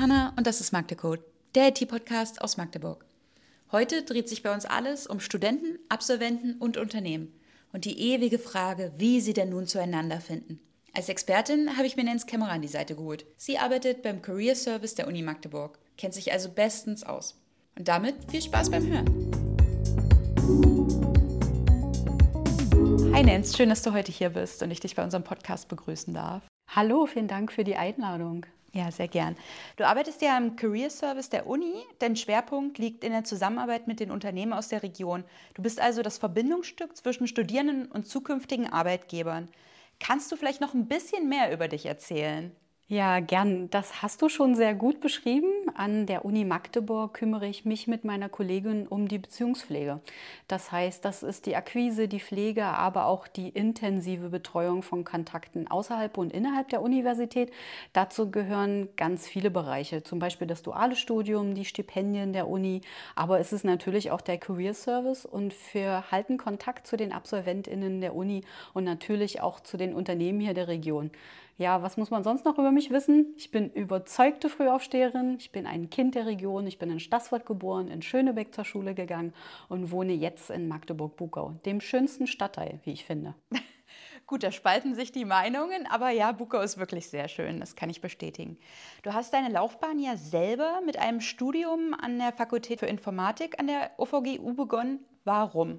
Hanna und das ist Magdecode, der IT-Podcast aus Magdeburg. Heute dreht sich bei uns alles um Studenten, Absolventen und Unternehmen und die ewige Frage, wie sie denn nun zueinander finden. Als Expertin habe ich mir Nens Kämmerer an die Seite geholt. Sie arbeitet beim Career Service der Uni Magdeburg, kennt sich also bestens aus. Und damit viel Spaß beim Hören. Hi Nens, schön, dass du heute hier bist und ich dich bei unserem Podcast begrüßen darf. Hallo, vielen Dank für die Einladung. Ja, sehr gern. Du arbeitest ja im Career Service der Uni. Dein Schwerpunkt liegt in der Zusammenarbeit mit den Unternehmen aus der Region. Du bist also das Verbindungsstück zwischen Studierenden und zukünftigen Arbeitgebern. Kannst du vielleicht noch ein bisschen mehr über dich erzählen? Ja, gern. Das hast du schon sehr gut beschrieben. An der Uni Magdeburg kümmere ich mich mit meiner Kollegin um die Beziehungspflege. Das heißt, das ist die Akquise, die Pflege, aber auch die intensive Betreuung von Kontakten außerhalb und innerhalb der Universität. Dazu gehören ganz viele Bereiche, zum Beispiel das duale Studium, die Stipendien der Uni, aber es ist natürlich auch der Career Service und wir halten Kontakt zu den AbsolventInnen der Uni und natürlich auch zu den Unternehmen hier der Region. Ja, was muss man sonst noch über mich wissen? Ich bin überzeugte Frühaufsteherin, ich bin ein Kind der Region, ich bin in Stassfurt geboren, in Schönebeck zur Schule gegangen und wohne jetzt in Magdeburg-Bukau, dem schönsten Stadtteil, wie ich finde. Gut, da spalten sich die Meinungen, aber ja, Bukau ist wirklich sehr schön, das kann ich bestätigen. Du hast deine Laufbahn ja selber mit einem Studium an der Fakultät für Informatik an der OVGU begonnen. Warum?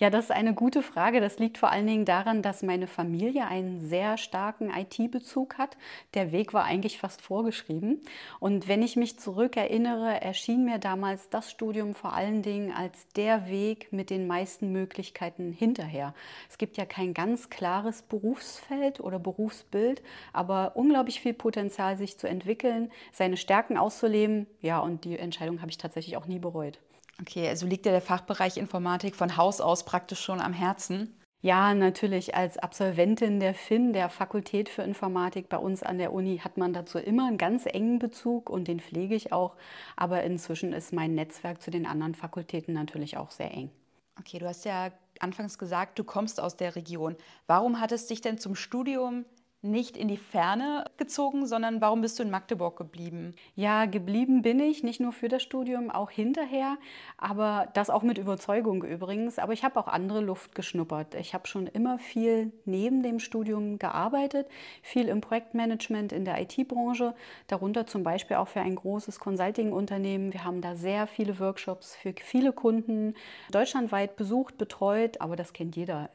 Ja, das ist eine gute Frage. Das liegt vor allen Dingen daran, dass meine Familie einen sehr starken IT-Bezug hat. Der Weg war eigentlich fast vorgeschrieben. Und wenn ich mich zurückerinnere, erschien mir damals das Studium vor allen Dingen als der Weg mit den meisten Möglichkeiten hinterher. Es gibt ja kein ganz klares Berufsfeld oder Berufsbild, aber unglaublich viel Potenzial, sich zu entwickeln, seine Stärken auszuleben. Ja, und die Entscheidung habe ich tatsächlich auch nie bereut. Okay, also liegt dir der Fachbereich Informatik von Haus aus praktisch schon am Herzen? Ja, natürlich. Als Absolventin der FIN, der Fakultät für Informatik bei uns an der Uni, hat man dazu immer einen ganz engen Bezug und den pflege ich auch. Aber inzwischen ist mein Netzwerk zu den anderen Fakultäten natürlich auch sehr eng. Okay, du hast ja anfangs gesagt, du kommst aus der Region. Warum hat es dich denn zum Studium nicht in die Ferne gezogen, sondern warum bist du in Magdeburg geblieben? Ja, geblieben bin ich, nicht nur für das Studium, auch hinterher, aber das auch mit Überzeugung übrigens. Aber ich habe auch andere Luft geschnuppert. Ich habe schon immer viel neben dem Studium gearbeitet, viel im Projektmanagement in der IT-Branche, darunter zum Beispiel auch für ein großes Consulting-Unternehmen. Wir haben da sehr viele Workshops für viele Kunden deutschlandweit besucht, betreut, aber das kennt jeder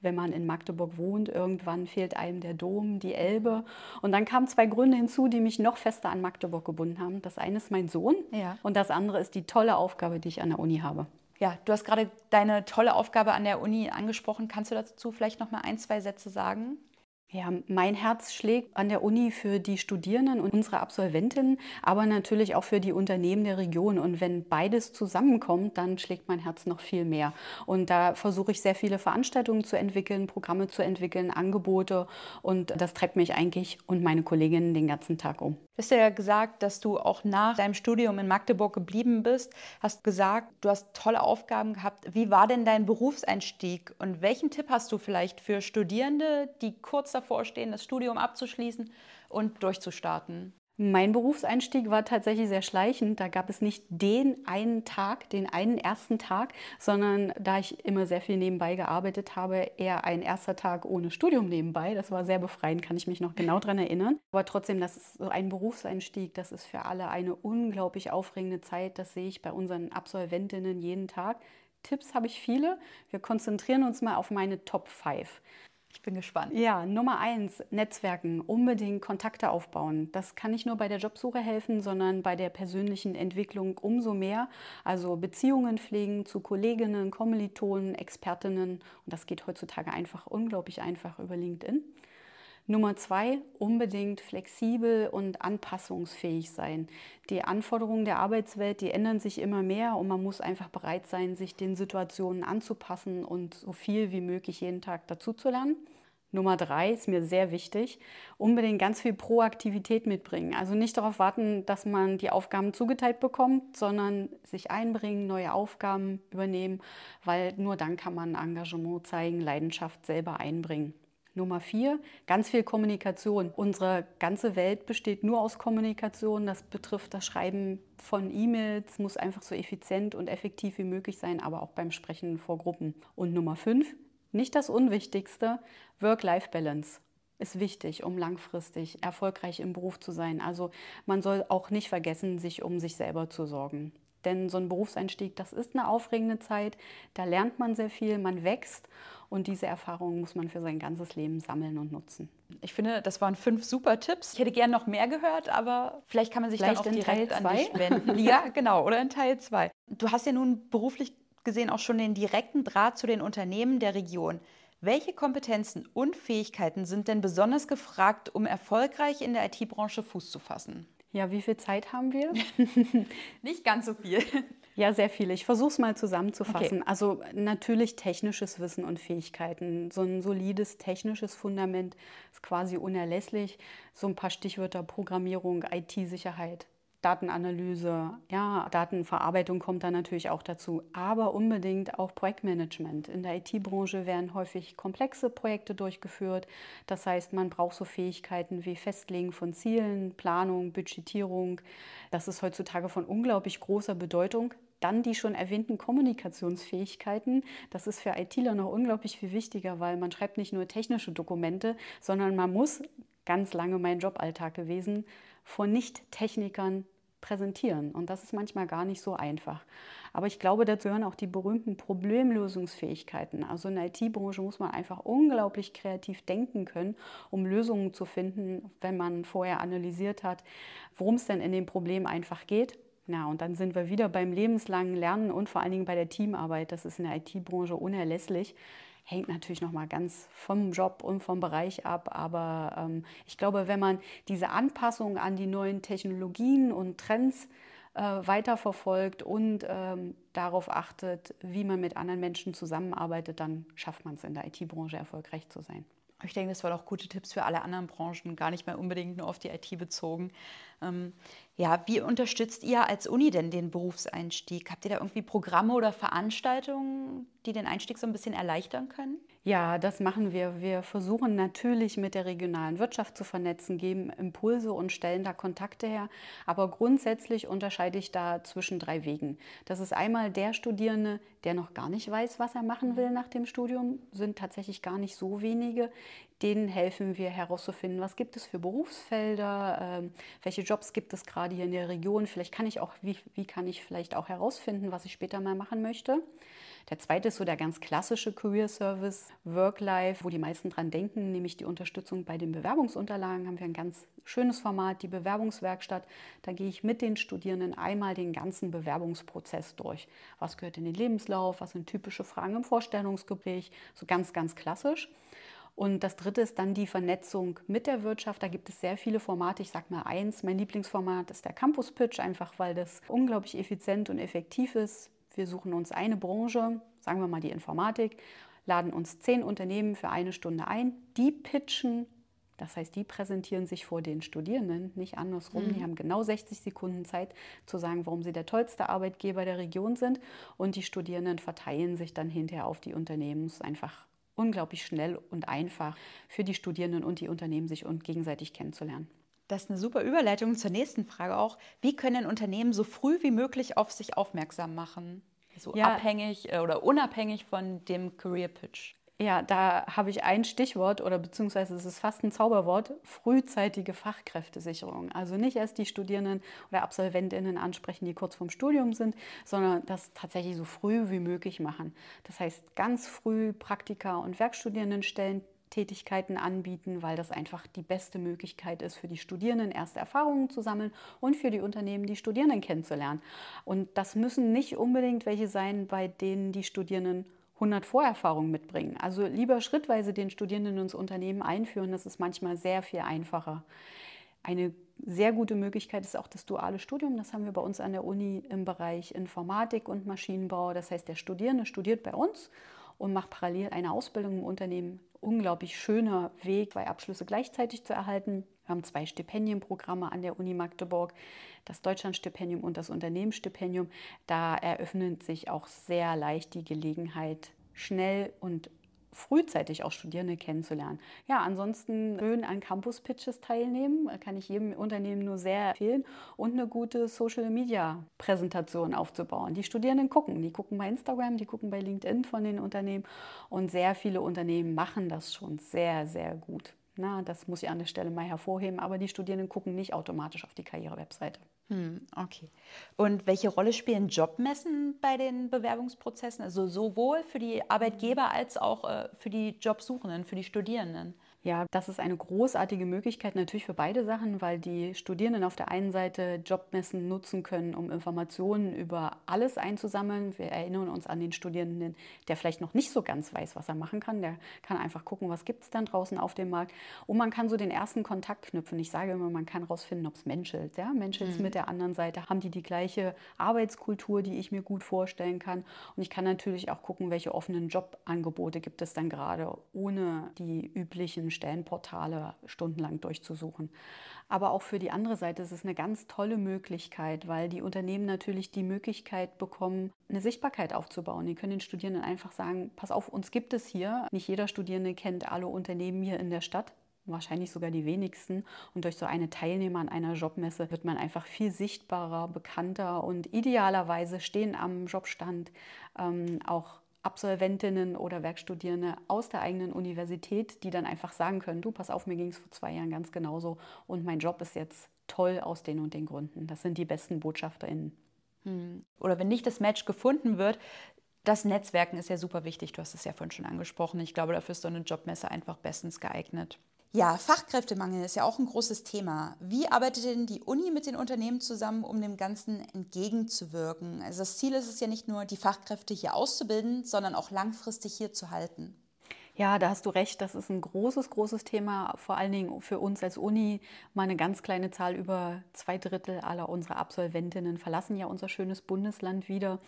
wenn man in Magdeburg wohnt, irgendwann fehlt einem der Dom, die Elbe. Und dann kamen zwei Gründe hinzu, die mich noch fester an Magdeburg gebunden haben. Das eine ist mein Sohn ja. und das andere ist die tolle Aufgabe, die ich an der Uni habe. Ja, du hast gerade deine tolle Aufgabe an der Uni angesprochen. Kannst du dazu vielleicht noch mal ein, zwei Sätze sagen? Ja, mein Herz schlägt an der Uni für die Studierenden und unsere Absolventinnen, aber natürlich auch für die Unternehmen der Region. Und wenn beides zusammenkommt, dann schlägt mein Herz noch viel mehr. Und da versuche ich sehr viele Veranstaltungen zu entwickeln, Programme zu entwickeln, Angebote. Und das treibt mich eigentlich und meine Kolleginnen den ganzen Tag um. Du hast ja gesagt, dass du auch nach deinem Studium in Magdeburg geblieben bist. Hast gesagt, du hast tolle Aufgaben gehabt. Wie war denn dein Berufseinstieg und welchen Tipp hast du vielleicht für Studierende, die kurz davor stehen, das Studium abzuschließen und durchzustarten? Mein Berufseinstieg war tatsächlich sehr schleichend. Da gab es nicht den einen Tag, den einen ersten Tag, sondern da ich immer sehr viel nebenbei gearbeitet habe, eher ein erster Tag ohne Studium nebenbei. Das war sehr befreiend, kann ich mich noch genau daran erinnern. Aber trotzdem, das ist so ein Berufseinstieg, das ist für alle eine unglaublich aufregende Zeit. Das sehe ich bei unseren Absolventinnen jeden Tag. Tipps habe ich viele. Wir konzentrieren uns mal auf meine Top 5. Ich bin gespannt. Ja, Nummer eins, Netzwerken, unbedingt Kontakte aufbauen. Das kann nicht nur bei der Jobsuche helfen, sondern bei der persönlichen Entwicklung umso mehr. Also Beziehungen pflegen zu Kolleginnen, Kommilitonen, Expertinnen. Und das geht heutzutage einfach unglaublich einfach über LinkedIn. Nummer zwei, unbedingt flexibel und anpassungsfähig sein. Die Anforderungen der Arbeitswelt, die ändern sich immer mehr und man muss einfach bereit sein, sich den Situationen anzupassen und so viel wie möglich jeden Tag dazuzulernen. Nummer drei ist mir sehr wichtig, unbedingt ganz viel Proaktivität mitbringen. Also nicht darauf warten, dass man die Aufgaben zugeteilt bekommt, sondern sich einbringen, neue Aufgaben übernehmen, weil nur dann kann man Engagement zeigen, Leidenschaft selber einbringen. Nummer vier, ganz viel Kommunikation. Unsere ganze Welt besteht nur aus Kommunikation. Das betrifft das Schreiben von E-Mails, muss einfach so effizient und effektiv wie möglich sein, aber auch beim Sprechen vor Gruppen. Und Nummer fünf, nicht das Unwichtigste, Work-Life-Balance ist wichtig, um langfristig erfolgreich im Beruf zu sein. Also man soll auch nicht vergessen, sich um sich selber zu sorgen. Denn so ein Berufseinstieg, das ist eine aufregende Zeit, da lernt man sehr viel, man wächst und diese Erfahrungen muss man für sein ganzes Leben sammeln und nutzen. Ich finde, das waren fünf super Tipps. Ich hätte gerne noch mehr gehört, aber vielleicht kann man sich vielleicht dann auch direkt an dich wenden. ja, genau, oder in Teil 2. Du hast ja nun beruflich gesehen auch schon den direkten Draht zu den Unternehmen der Region. Welche Kompetenzen und Fähigkeiten sind denn besonders gefragt, um erfolgreich in der IT-Branche Fuß zu fassen? Ja, wie viel Zeit haben wir? Nicht ganz so viel. Ja, sehr viele. Ich versuche es mal zusammenzufassen. Okay. Also natürlich technisches Wissen und Fähigkeiten. So ein solides technisches Fundament ist quasi unerlässlich. So ein paar Stichwörter Programmierung, IT-Sicherheit, Datenanalyse, ja, Datenverarbeitung kommt da natürlich auch dazu, aber unbedingt auch Projektmanagement. In der IT-Branche werden häufig komplexe Projekte durchgeführt. Das heißt, man braucht so Fähigkeiten wie Festlegen von Zielen, Planung, Budgetierung. Das ist heutzutage von unglaublich großer Bedeutung. Dann die schon erwähnten Kommunikationsfähigkeiten. Das ist für ITler noch unglaublich viel wichtiger, weil man schreibt nicht nur technische Dokumente, sondern man muss ganz lange mein Joballtag gewesen, vor Nicht-Technikern präsentieren. Und das ist manchmal gar nicht so einfach. Aber ich glaube, dazu gehören auch die berühmten Problemlösungsfähigkeiten. Also in der IT-Branche muss man einfach unglaublich kreativ denken können, um Lösungen zu finden, wenn man vorher analysiert hat, worum es denn in dem Problem einfach geht. Ja, und dann sind wir wieder beim lebenslangen Lernen und vor allen Dingen bei der Teamarbeit. Das ist in der IT-Branche unerlässlich hängt natürlich noch mal ganz vom Job und vom Bereich ab. Aber ähm, ich glaube, wenn man diese Anpassung an die neuen Technologien und Trends äh, weiterverfolgt und ähm, darauf achtet, wie man mit anderen Menschen zusammenarbeitet, dann schafft man es in der IT-Branche erfolgreich zu sein. Ich denke, das waren auch gute Tipps für alle anderen Branchen, gar nicht mehr unbedingt nur auf die IT bezogen. Ähm, ja, wie unterstützt ihr als Uni denn den Berufseinstieg? Habt ihr da irgendwie Programme oder Veranstaltungen, die den Einstieg so ein bisschen erleichtern können? Ja, das machen wir. Wir versuchen natürlich mit der regionalen Wirtschaft zu vernetzen, geben Impulse und stellen da Kontakte her. Aber grundsätzlich unterscheide ich da zwischen drei Wegen. Das ist einmal der Studierende, der noch gar nicht weiß, was er machen will nach dem Studium, sind tatsächlich gar nicht so wenige. Denen helfen wir herauszufinden, was gibt es für Berufsfelder, äh, welche Jobs gibt es gerade hier in der Region. Vielleicht kann ich auch, wie, wie kann ich vielleicht auch herausfinden, was ich später mal machen möchte. Der zweite ist so der ganz klassische Career Service, Work-Life, wo die meisten dran denken, nämlich die Unterstützung bei den Bewerbungsunterlagen. Haben wir ein ganz schönes Format, die Bewerbungswerkstatt. Da gehe ich mit den Studierenden einmal den ganzen Bewerbungsprozess durch. Was gehört in den Lebenslauf? Was sind typische Fragen im Vorstellungsgespräch? So ganz, ganz klassisch. Und das dritte ist dann die Vernetzung mit der Wirtschaft. Da gibt es sehr viele Formate. Ich sage mal eins, mein Lieblingsformat ist der Campus Pitch, einfach weil das unglaublich effizient und effektiv ist. Wir suchen uns eine Branche, sagen wir mal die Informatik, laden uns zehn Unternehmen für eine Stunde ein, die pitchen das heißt, die präsentieren sich vor den Studierenden, nicht andersrum. Mhm. Die haben genau 60 Sekunden Zeit zu sagen, warum sie der tollste Arbeitgeber der Region sind. Und die Studierenden verteilen sich dann hinterher auf die Unternehmen. Es ist einfach unglaublich schnell und einfach für die Studierenden und die Unternehmen, sich und gegenseitig kennenzulernen. Das ist eine super Überleitung zur nächsten Frage auch. Wie können Unternehmen so früh wie möglich auf sich aufmerksam machen? So ja. abhängig äh, oder unabhängig von dem Career Pitch. Ja, da habe ich ein Stichwort oder beziehungsweise es ist fast ein Zauberwort, frühzeitige Fachkräftesicherung. Also nicht erst die Studierenden oder Absolventinnen ansprechen, die kurz vorm Studium sind, sondern das tatsächlich so früh wie möglich machen. Das heißt, ganz früh Praktika und Werkstudierendenstellen Tätigkeiten anbieten, weil das einfach die beste Möglichkeit ist für die Studierenden, erste Erfahrungen zu sammeln und für die Unternehmen, die Studierenden kennenzulernen. Und das müssen nicht unbedingt welche sein, bei denen die Studierenden 100 Vorerfahrungen mitbringen. Also lieber schrittweise den Studierenden ins Unternehmen einführen, das ist manchmal sehr viel einfacher. Eine sehr gute Möglichkeit ist auch das duale Studium. Das haben wir bei uns an der Uni im Bereich Informatik und Maschinenbau. Das heißt, der Studierende studiert bei uns und macht parallel eine Ausbildung im Unternehmen. Unglaublich schöner Weg, zwei Abschlüsse gleichzeitig zu erhalten. Wir haben zwei Stipendienprogramme an der Uni Magdeburg, das Deutschlandstipendium und das Unternehmensstipendium. Da eröffnet sich auch sehr leicht die Gelegenheit, schnell und frühzeitig auch Studierende kennenzulernen. Ja, ansonsten schön an Campus-Pitches teilnehmen, kann ich jedem Unternehmen nur sehr empfehlen und eine gute Social-Media-Präsentation aufzubauen. Die Studierenden gucken, die gucken bei Instagram, die gucken bei LinkedIn von den Unternehmen und sehr viele Unternehmen machen das schon sehr, sehr gut. Na, das muss ich an der Stelle mal hervorheben, aber die Studierenden gucken nicht automatisch auf die Karriere-Webseite. Hm, okay. Und welche Rolle spielen Jobmessen bei den Bewerbungsprozessen? Also sowohl für die Arbeitgeber als auch äh, für die Jobsuchenden, für die Studierenden? Ja, das ist eine großartige Möglichkeit natürlich für beide Sachen, weil die Studierenden auf der einen Seite Jobmessen nutzen können, um Informationen über alles einzusammeln. Wir erinnern uns an den Studierenden, der vielleicht noch nicht so ganz weiß, was er machen kann. Der kann einfach gucken, was gibt es dann draußen auf dem Markt. Und man kann so den ersten Kontakt knüpfen. Ich sage immer, man kann herausfinden, ob es menschelt. Ja? Menschelt mhm. mit der anderen Seite. Haben die die gleiche Arbeitskultur, die ich mir gut vorstellen kann? Und ich kann natürlich auch gucken, welche offenen Jobangebote gibt es dann gerade, ohne die üblichen Stellenportale stundenlang durchzusuchen. Aber auch für die andere Seite ist es eine ganz tolle Möglichkeit, weil die Unternehmen natürlich die Möglichkeit bekommen, eine Sichtbarkeit aufzubauen. Die können den Studierenden einfach sagen, pass auf, uns gibt es hier. Nicht jeder Studierende kennt alle Unternehmen hier in der Stadt wahrscheinlich sogar die wenigsten. Und durch so eine Teilnehmer an einer Jobmesse wird man einfach viel sichtbarer, bekannter und idealerweise stehen am Jobstand ähm, auch Absolventinnen oder Werkstudierende aus der eigenen Universität, die dann einfach sagen können, du, pass auf, mir ging es vor zwei Jahren ganz genauso und mein Job ist jetzt toll aus den und den Gründen. Das sind die besten BotschafterInnen. Hm. Oder wenn nicht das Match gefunden wird, das Netzwerken ist ja super wichtig. Du hast es ja vorhin schon angesprochen. Ich glaube, dafür ist so eine Jobmesse einfach bestens geeignet. Ja, Fachkräftemangel ist ja auch ein großes Thema. Wie arbeitet denn die Uni mit den Unternehmen zusammen, um dem Ganzen entgegenzuwirken? Also das Ziel ist es ja nicht nur, die Fachkräfte hier auszubilden, sondern auch langfristig hier zu halten. Ja, da hast du recht. Das ist ein großes, großes Thema, vor allen Dingen für uns als Uni. Mal eine ganz kleine Zahl, über zwei Drittel aller unserer Absolventinnen verlassen ja unser schönes Bundesland wieder.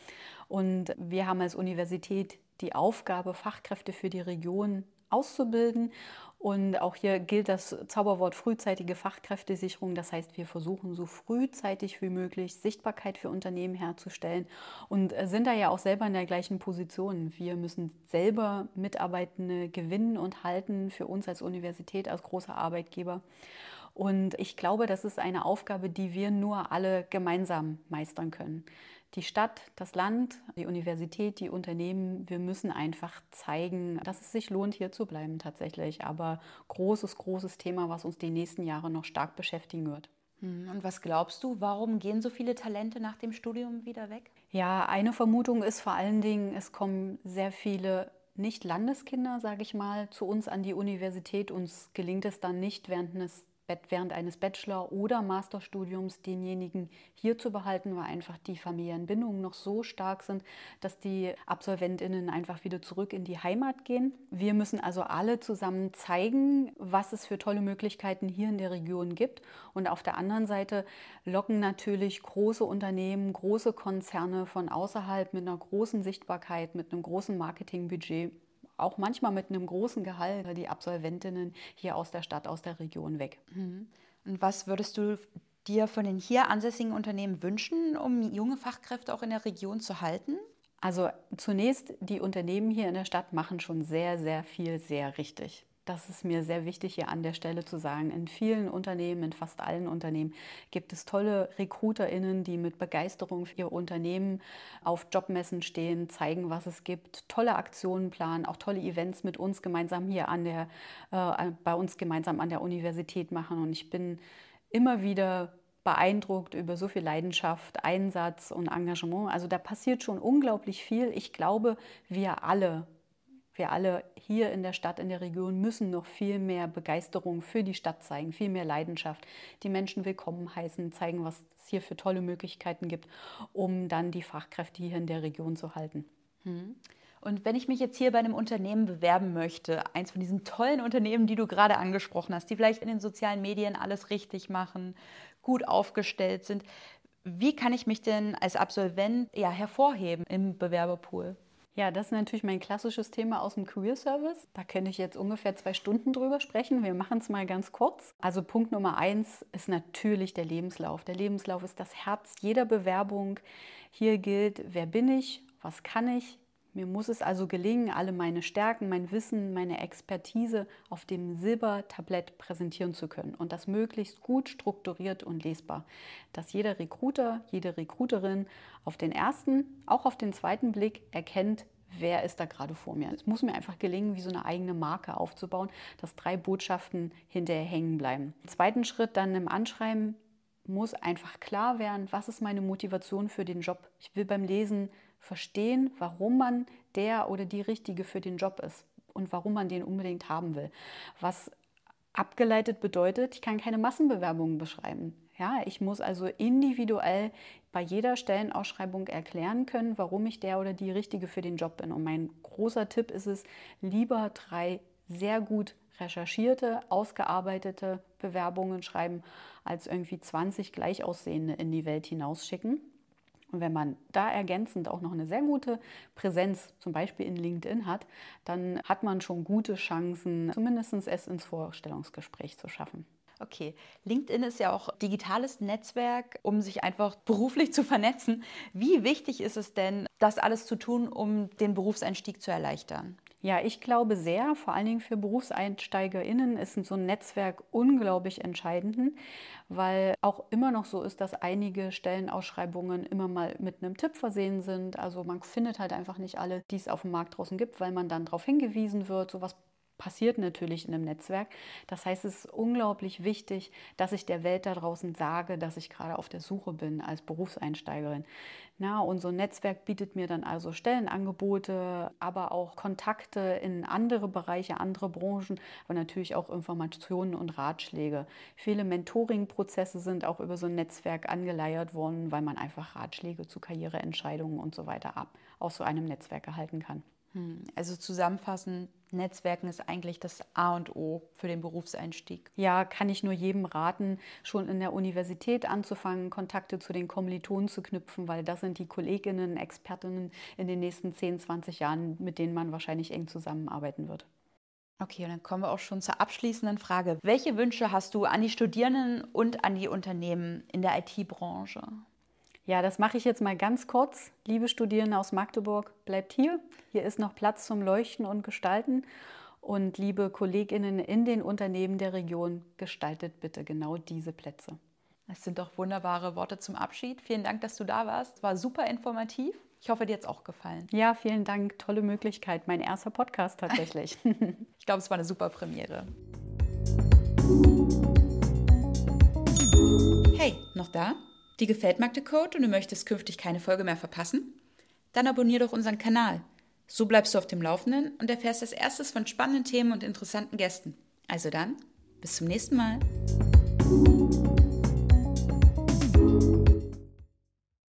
Und wir haben als Universität die Aufgabe, Fachkräfte für die Region auszubilden. Und auch hier gilt das Zauberwort frühzeitige Fachkräftesicherung. Das heißt, wir versuchen so frühzeitig wie möglich Sichtbarkeit für Unternehmen herzustellen und sind da ja auch selber in der gleichen Position. Wir müssen selber Mitarbeitende gewinnen und halten für uns als Universität, als großer Arbeitgeber. Und ich glaube, das ist eine Aufgabe, die wir nur alle gemeinsam meistern können die Stadt, das Land, die Universität, die Unternehmen, wir müssen einfach zeigen, dass es sich lohnt, hier zu bleiben tatsächlich. Aber großes, großes Thema, was uns die nächsten Jahre noch stark beschäftigen wird. Hm, und was glaubst du, warum gehen so viele Talente nach dem Studium wieder weg? Ja, eine Vermutung ist vor allen Dingen, es kommen sehr viele nicht Landeskinder, sage ich mal, zu uns an die Universität. Uns gelingt es dann nicht, während eines während eines Bachelor- oder Masterstudiums denjenigen hier zu behalten, weil einfach die familiären Bindungen noch so stark sind, dass die Absolventinnen einfach wieder zurück in die Heimat gehen. Wir müssen also alle zusammen zeigen, was es für tolle Möglichkeiten hier in der Region gibt. Und auf der anderen Seite locken natürlich große Unternehmen, große Konzerne von außerhalb mit einer großen Sichtbarkeit, mit einem großen Marketingbudget auch manchmal mit einem großen Gehalt die Absolventinnen hier aus der Stadt, aus der Region weg. Mhm. Und was würdest du dir von den hier ansässigen Unternehmen wünschen, um junge Fachkräfte auch in der Region zu halten? Also zunächst, die Unternehmen hier in der Stadt machen schon sehr, sehr viel sehr richtig das ist mir sehr wichtig hier an der Stelle zu sagen. In vielen Unternehmen, in fast allen Unternehmen gibt es tolle RecruiterInnen, die mit Begeisterung für ihr Unternehmen auf Jobmessen stehen, zeigen, was es gibt, tolle Aktionen planen, auch tolle Events mit uns gemeinsam hier an der, äh, bei uns gemeinsam an der Universität machen. Und ich bin immer wieder beeindruckt über so viel Leidenschaft, Einsatz und Engagement. Also da passiert schon unglaublich viel. Ich glaube, wir alle wir alle hier in der Stadt, in der Region müssen noch viel mehr Begeisterung für die Stadt zeigen, viel mehr Leidenschaft, die Menschen willkommen heißen, zeigen, was es hier für tolle Möglichkeiten gibt, um dann die Fachkräfte hier in der Region zu halten. Hm. Und wenn ich mich jetzt hier bei einem Unternehmen bewerben möchte, eins von diesen tollen Unternehmen, die du gerade angesprochen hast, die vielleicht in den sozialen Medien alles richtig machen, gut aufgestellt sind, wie kann ich mich denn als Absolvent ja, hervorheben im Bewerberpool? Ja, das ist natürlich mein klassisches Thema aus dem Career Service. Da könnte ich jetzt ungefähr zwei Stunden drüber sprechen. Wir machen es mal ganz kurz. Also Punkt Nummer eins ist natürlich der Lebenslauf. Der Lebenslauf ist das Herz jeder Bewerbung. Hier gilt, wer bin ich, was kann ich, Mir muss es also gelingen, alle meine Stärken, mein Wissen, meine Expertise auf dem Silbertablett präsentieren zu können und das möglichst gut strukturiert und lesbar, dass jeder Recruiter, jede Recruiterin auf den ersten, auch auf den zweiten Blick erkennt, wer ist da gerade vor mir. Es muss mir einfach gelingen, wie so eine eigene Marke aufzubauen, dass drei Botschaften hinterher hängen bleiben. Im zweiten Schritt dann im Anschreiben muss einfach klar werden, was ist meine Motivation für den Job. Ich will beim Lesen verstehen, warum man der oder die Richtige für den Job ist und warum man den unbedingt haben will. Was abgeleitet bedeutet, ich kann keine Massenbewerbungen beschreiben. Ja, ich muss also individuell bei jeder Stellenausschreibung erklären können, warum ich der oder die Richtige für den Job bin. Und mein großer Tipp ist es, lieber drei sehr gut recherchierte, ausgearbeitete Bewerbungen schreiben, als irgendwie 20 gleich aussehende in die Welt hinausschicken. Und wenn man da ergänzend auch noch eine sehr gute Präsenz, zum Beispiel in LinkedIn hat, dann hat man schon gute Chancen, zumindest es ins Vorstellungsgespräch zu schaffen. Okay, LinkedIn ist ja auch digitales Netzwerk, um sich einfach beruflich zu vernetzen. Wie wichtig ist es denn, das alles zu tun, um den Berufseinstieg zu erleichtern? Ja, ich glaube sehr, vor allen Dingen für BerufseinsteigerInnen ist so ein Netzwerk unglaublich entscheidend, weil auch immer noch so ist, dass einige Stellenausschreibungen immer mal mit einem Tipp versehen sind. Also man findet halt einfach nicht alle, die es auf dem Markt draußen gibt, weil man dann darauf hingewiesen wird, sowas passiert natürlich in einem Netzwerk. Das heißt, es ist unglaublich wichtig, dass ich der Welt da draußen sage, dass ich gerade auf der Suche bin als Berufseinsteigerin. Na, und so ein Netzwerk bietet mir dann also Stellenangebote, aber auch Kontakte in andere Bereiche, andere Branchen, aber natürlich auch Informationen und Ratschläge. Viele Mentoring-Prozesse sind auch über so ein Netzwerk angeleiert worden, weil man einfach Ratschläge zu Karriereentscheidungen und so weiter ab aus so einem Netzwerk erhalten kann. Hm, also zusammenfassend, Netzwerken ist eigentlich das A und O für den Berufseinstieg. Ja, kann ich nur jedem raten, schon in der Universität anzufangen, Kontakte zu den Kommilitonen zu knüpfen, weil das sind die Kolleginnen, Expertinnen in den nächsten 10, 20 Jahren, mit denen man wahrscheinlich eng zusammenarbeiten wird. Okay, und dann kommen wir auch schon zur abschließenden Frage. Welche Wünsche hast du an die Studierenden und an die Unternehmen in der IT-Branche? Ja, das mache ich jetzt mal ganz kurz. Liebe Studierende aus Magdeburg, bleibt hier. Hier ist noch Platz zum Leuchten und Gestalten. Und liebe Kolleginnen in den Unternehmen der Region, gestaltet bitte genau diese Plätze. Das sind doch wunderbare Worte zum Abschied. Vielen Dank, dass du da warst. War super informativ. Ich hoffe, dir hat es auch gefallen. Ja, vielen Dank. Tolle Möglichkeit. Mein erster Podcast tatsächlich. ich glaube, es war eine super Premiere. Hey, noch da? Dir gefällt Magde und du möchtest künftig keine Folge mehr verpassen? Dann abonniere doch unseren Kanal. So bleibst du auf dem Laufenden und erfährst als erstes von spannenden Themen und interessanten Gästen. Also dann, bis zum nächsten Mal.